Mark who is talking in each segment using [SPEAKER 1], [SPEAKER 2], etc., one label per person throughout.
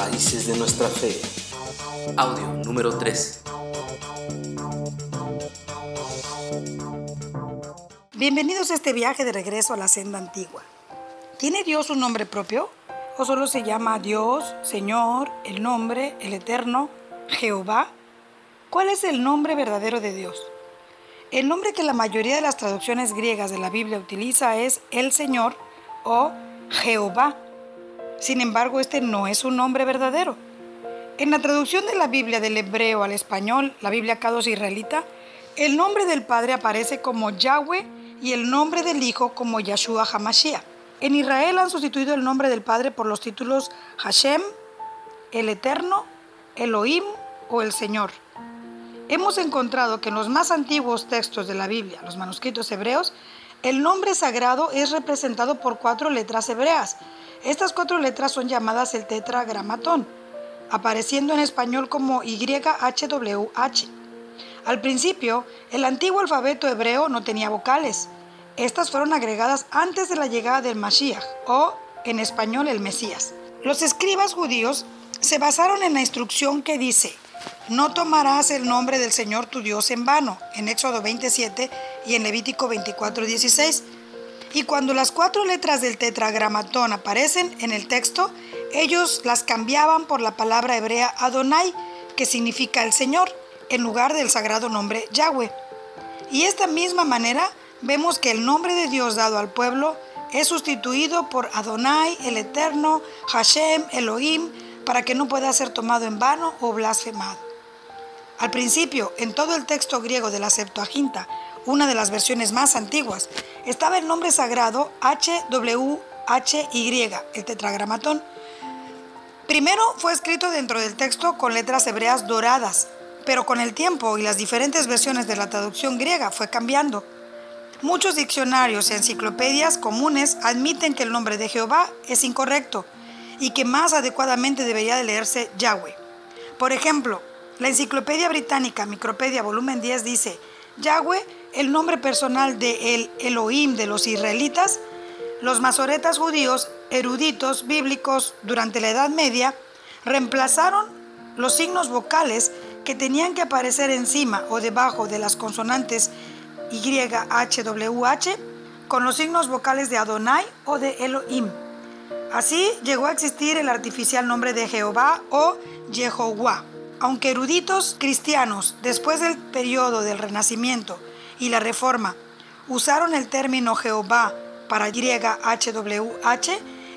[SPEAKER 1] raíces de nuestra fe.
[SPEAKER 2] Audio número 3.
[SPEAKER 3] Bienvenidos a este viaje de regreso a la senda antigua. ¿Tiene Dios un nombre propio? ¿O solo se llama Dios, Señor, el nombre, el eterno, Jehová? ¿Cuál es el nombre verdadero de Dios? El nombre que la mayoría de las traducciones griegas de la Biblia utiliza es el Señor o Jehová. Sin embargo, este no es un nombre verdadero. En la traducción de la Biblia del hebreo al español, la Biblia K2 israelita, el nombre del Padre aparece como Yahweh y el nombre del Hijo como Yahshua HaMashiach. En Israel han sustituido el nombre del Padre por los títulos Hashem, el Eterno, Elohim o el Señor. Hemos encontrado que en los más antiguos textos de la Biblia, los manuscritos hebreos, el nombre sagrado es representado por cuatro letras hebreas. Estas cuatro letras son llamadas el tetragramatón, apareciendo en español como YHWH. Al principio, el antiguo alfabeto hebreo no tenía vocales. Estas fueron agregadas antes de la llegada del Mashiach, o en español el Mesías. Los escribas judíos se basaron en la instrucción que dice, no tomarás el nombre del Señor tu Dios en vano, en Éxodo 27 y en Levítico 24, 16. Y cuando las cuatro letras del tetragramatón aparecen en el texto, ellos las cambiaban por la palabra hebrea Adonai, que significa el Señor, en lugar del sagrado nombre Yahweh. Y esta misma manera vemos que el nombre de Dios dado al pueblo es sustituido por Adonai, el Eterno, Hashem, Elohim, para que no pueda ser tomado en vano o blasfemado. Al principio, en todo el texto griego de la Septuaginta, una de las versiones más antiguas, estaba el nombre sagrado HWHY, el tetragramatón. Primero fue escrito dentro del texto con letras hebreas doradas, pero con el tiempo y las diferentes versiones de la traducción griega fue cambiando. Muchos diccionarios y enciclopedias comunes admiten que el nombre de Jehová es incorrecto y que más adecuadamente debería de leerse Yahweh. Por ejemplo, la Enciclopedia Británica Micropedia volumen 10 dice, Yahweh, el nombre personal de el Elohim de los israelitas, los masoretas judíos, eruditos bíblicos durante la Edad Media, reemplazaron los signos vocales que tenían que aparecer encima o debajo de las consonantes YHWH con los signos vocales de Adonai o de Elohim. Así llegó a existir el artificial nombre de Jehová o Jehová. Aunque eruditos cristianos, después del periodo del Renacimiento y la Reforma, usaron el término Jehová para YHWH,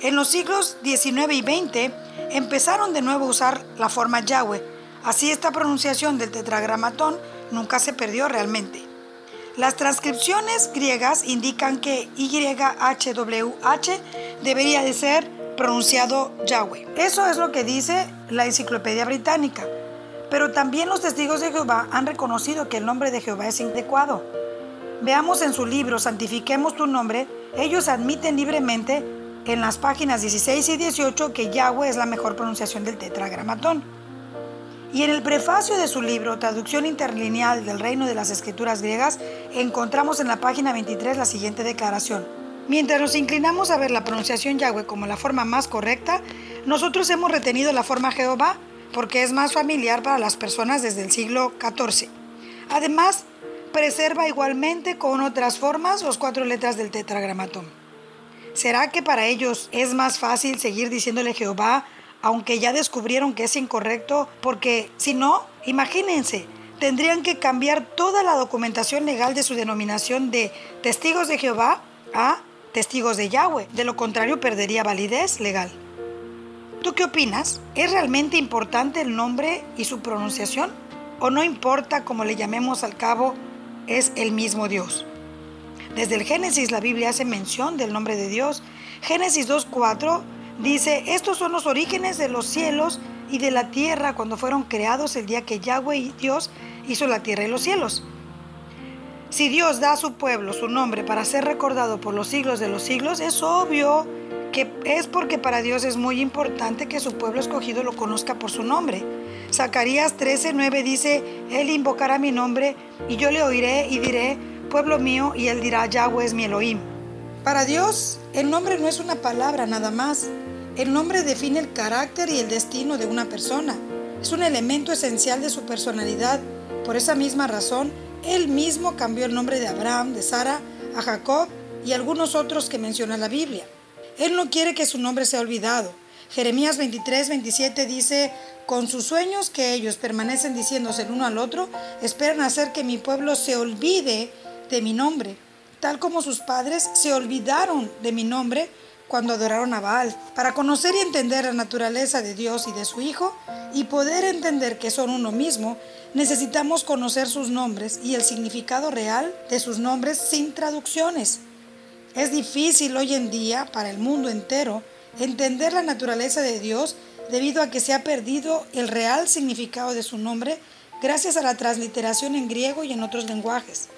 [SPEAKER 3] en los siglos XIX y XX empezaron de nuevo a usar la forma Yahweh. Así esta pronunciación del tetragramatón nunca se perdió realmente. Las transcripciones griegas indican que YHWH debería de ser pronunciado Yahweh. Eso es lo que dice la Enciclopedia Británica. Pero también los testigos de Jehová han reconocido que el nombre de Jehová es inadecuado. Veamos en su libro Santifiquemos tu nombre, ellos admiten libremente en las páginas 16 y 18 que Yahweh es la mejor pronunciación del tetragramatón. Y en el prefacio de su libro, Traducción Interlineal del Reino de las Escrituras Griegas, encontramos en la página 23 la siguiente declaración. Mientras nos inclinamos a ver la pronunciación Yahweh como la forma más correcta, nosotros hemos retenido la forma Jehová porque es más familiar para las personas desde el siglo XIV. Además, preserva igualmente con otras formas las cuatro letras del tetragramatón. ¿Será que para ellos es más fácil seguir diciéndole Jehová, aunque ya descubrieron que es incorrecto? Porque si no, imagínense, tendrían que cambiar toda la documentación legal de su denominación de testigos de Jehová a testigos de Yahweh. De lo contrario, perdería validez legal. ¿Tú qué opinas? ¿Es realmente importante el nombre y su pronunciación? ¿O no importa cómo le llamemos al cabo, es el mismo Dios? Desde el Génesis la Biblia hace mención del nombre de Dios. Génesis 2.4 dice, estos son los orígenes de los cielos y de la tierra cuando fueron creados el día que Yahweh Dios hizo la tierra y los cielos. Si Dios da a su pueblo su nombre para ser recordado por los siglos de los siglos, es obvio que es porque para Dios es muy importante que su pueblo escogido lo conozca por su nombre. Zacarías 13:9 dice, Él invocará mi nombre y yo le oiré y diré, pueblo mío, y él dirá, Yahweh es mi Elohim. Para Dios, el nombre no es una palabra nada más, El nombre define el carácter y el destino de una persona. Es un elemento esencial de su personalidad. Por esa misma razón, él mismo cambió el nombre de Abraham, de Sara, a Jacob y algunos otros que menciona la Biblia. Él no quiere que su nombre sea olvidado. Jeremías 23, 27 dice, con sus sueños que ellos permanecen diciéndose el uno al otro, esperan hacer que mi pueblo se olvide de mi nombre, tal como sus padres se olvidaron de mi nombre cuando adoraron a Baal. Para conocer y entender la naturaleza de Dios y de su Hijo y poder entender que son uno mismo, necesitamos conocer sus nombres y el significado real de sus nombres sin traducciones. Es difícil hoy en día para el mundo entero entender la naturaleza de Dios debido a que se ha perdido el real significado de su nombre gracias a la transliteración en griego y en otros lenguajes.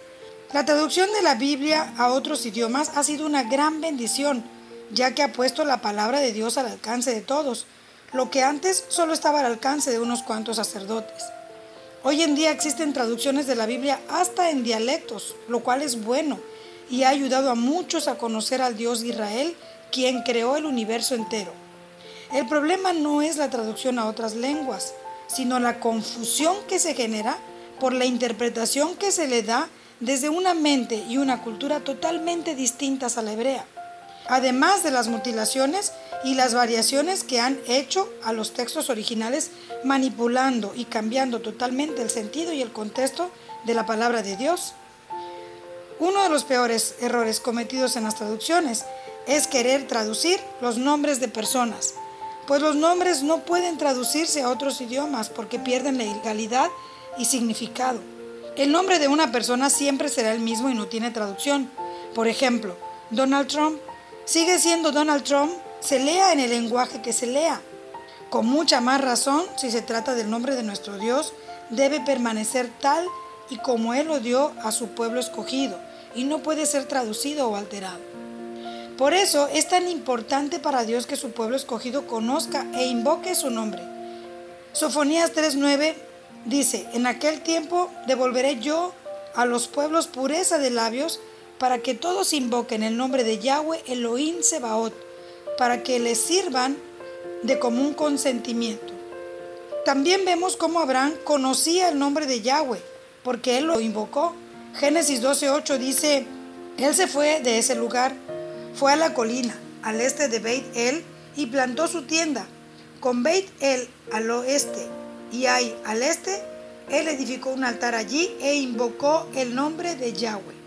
[SPEAKER 3] La traducción de la Biblia a otros idiomas ha sido una gran bendición, ya que ha puesto la palabra de Dios al alcance de todos, lo que antes solo estaba al alcance de unos cuantos sacerdotes. Hoy en día existen traducciones de la Biblia hasta en dialectos, lo cual es bueno y ha ayudado a muchos a conocer al Dios de Israel, quien creó el universo entero. El problema no es la traducción a otras lenguas, sino la confusión que se genera por la interpretación que se le da desde una mente y una cultura totalmente distintas a la hebrea, además de las mutilaciones y las variaciones que han hecho a los textos originales manipulando y cambiando totalmente el sentido y el contexto de la palabra de Dios. Uno de los peores errores cometidos en las traducciones es querer traducir los nombres de personas pues los nombres no pueden traducirse a otros idiomas porque pierden legalidad y significado. El nombre de una persona siempre será el mismo y no tiene traducción. Por ejemplo, Donald Trump sigue siendo Donald Trump, se lea en el lenguaje que se lea. Con mucha más razón, si se trata del nombre de nuestro Dios, debe permanecer tal y como Él lo dio a su pueblo escogido, y no puede ser traducido o alterado. Por eso es tan importante para Dios que su pueblo escogido conozca e invoque su nombre. Sofonías 3:9 dice, en aquel tiempo devolveré yo a los pueblos pureza de labios para que todos invoquen el nombre de Yahweh Elohim Sebaot, para que les sirvan de común consentimiento. También vemos cómo Abraham conocía el nombre de Yahweh, porque él lo invocó. Génesis 12:8 dice, él se fue de ese lugar fue a la colina, al este de Beit El, y plantó su tienda. Con Beit El al oeste y ahí al este, él edificó un altar allí e invocó el nombre de Yahweh.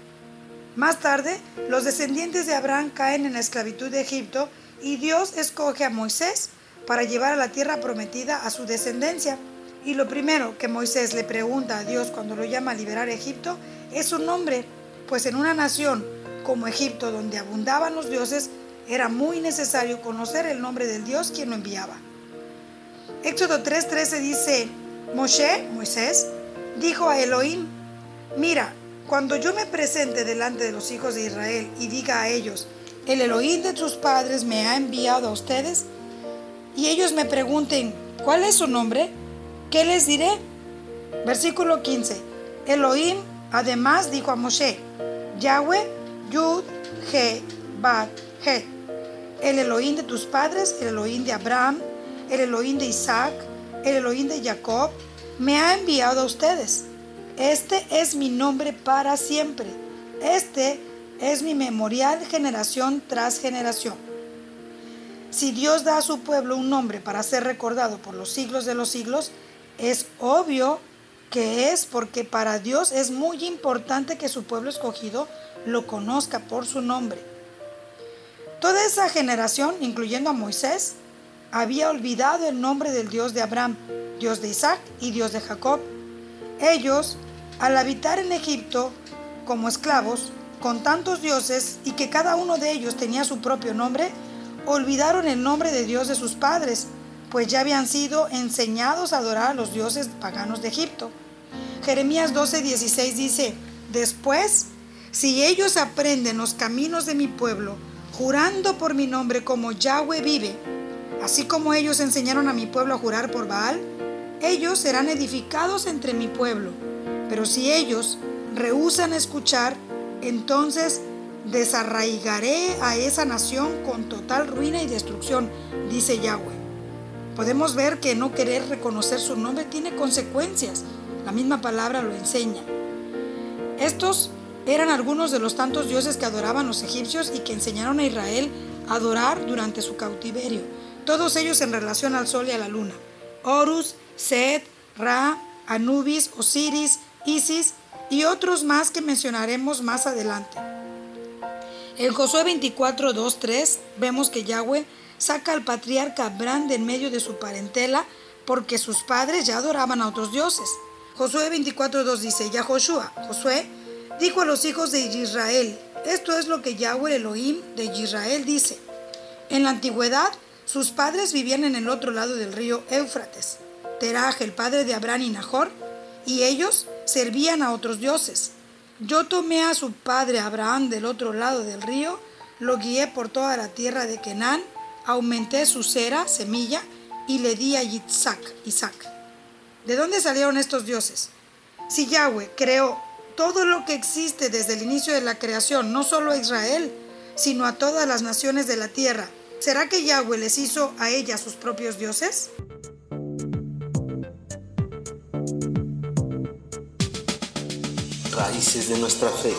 [SPEAKER 3] Más tarde, los descendientes de Abraham caen en la esclavitud de Egipto y Dios escoge a Moisés para llevar a la tierra prometida a su descendencia. Y lo primero que Moisés le pregunta a Dios cuando lo llama a liberar Egipto es su nombre, pues en una nación como Egipto, donde abundaban los dioses, era muy necesario conocer el nombre del Dios quien lo enviaba. Éxodo 3:13 dice, Moshe, Moisés, dijo a Elohim, mira, cuando yo me presente delante de los hijos de Israel y diga a ellos, el Elohim de tus padres me ha enviado a ustedes, y ellos me pregunten, ¿cuál es su nombre? ¿Qué les diré? Versículo 15. Elohim además dijo a Moshe, Yahweh Yud, He, Bad, He. El Elohim de tus padres, el Elohim de Abraham, el Elohim de Isaac, el Elohim de Jacob, me ha enviado a ustedes. Este es mi nombre para siempre. Este es mi memorial generación tras generación. Si Dios da a su pueblo un nombre para ser recordado por los siglos de los siglos, es obvio que es porque para Dios es muy importante que su pueblo escogido lo conozca por su nombre. Toda esa generación, incluyendo a Moisés, había olvidado el nombre del Dios de Abraham, Dios de Isaac y Dios de Jacob. Ellos, al habitar en Egipto como esclavos, con tantos dioses y que cada uno de ellos tenía su propio nombre, olvidaron el nombre de Dios de sus padres, pues ya habían sido enseñados a adorar a los dioses paganos de Egipto. Jeremías 12:16 dice, después si ellos aprenden los caminos de mi pueblo, jurando por mi nombre como Yahweh vive, así como ellos enseñaron a mi pueblo a jurar por Baal, ellos serán edificados entre mi pueblo. Pero si ellos rehusan escuchar, entonces desarraigaré a esa nación con total ruina y destrucción, dice Yahweh. Podemos ver que no querer reconocer su nombre tiene consecuencias. La misma palabra lo enseña. Estos eran algunos de los tantos dioses que adoraban los egipcios y que enseñaron a Israel a adorar durante su cautiverio, todos ellos en relación al sol y a la luna. Horus, Set, Ra, Anubis, Osiris, Isis y otros más que mencionaremos más adelante. En Josué 24, 2, 3 vemos que Yahweh saca al patriarca Abraham de en medio de su parentela porque sus padres ya adoraban a otros dioses. Josué 24, 2 dice, Yahoshua, Josué, dijo a los hijos de Israel, esto es lo que Yahweh Elohim de Israel dice. En la antigüedad, sus padres vivían en el otro lado del río Éufrates. Teraj, el padre de Abraham y Nahor, y ellos servían a otros dioses. Yo tomé a su padre Abraham del otro lado del río, lo guié por toda la tierra de Canaán, aumenté su cera, semilla, y le di a Isaac, Isaac. ¿De dónde salieron estos dioses? Si Yahweh creó todo lo que existe desde el inicio de la creación, no solo a Israel, sino a todas las naciones de la tierra, ¿será que Yahweh les hizo a ellas sus propios dioses?
[SPEAKER 2] Raíces de nuestra fe.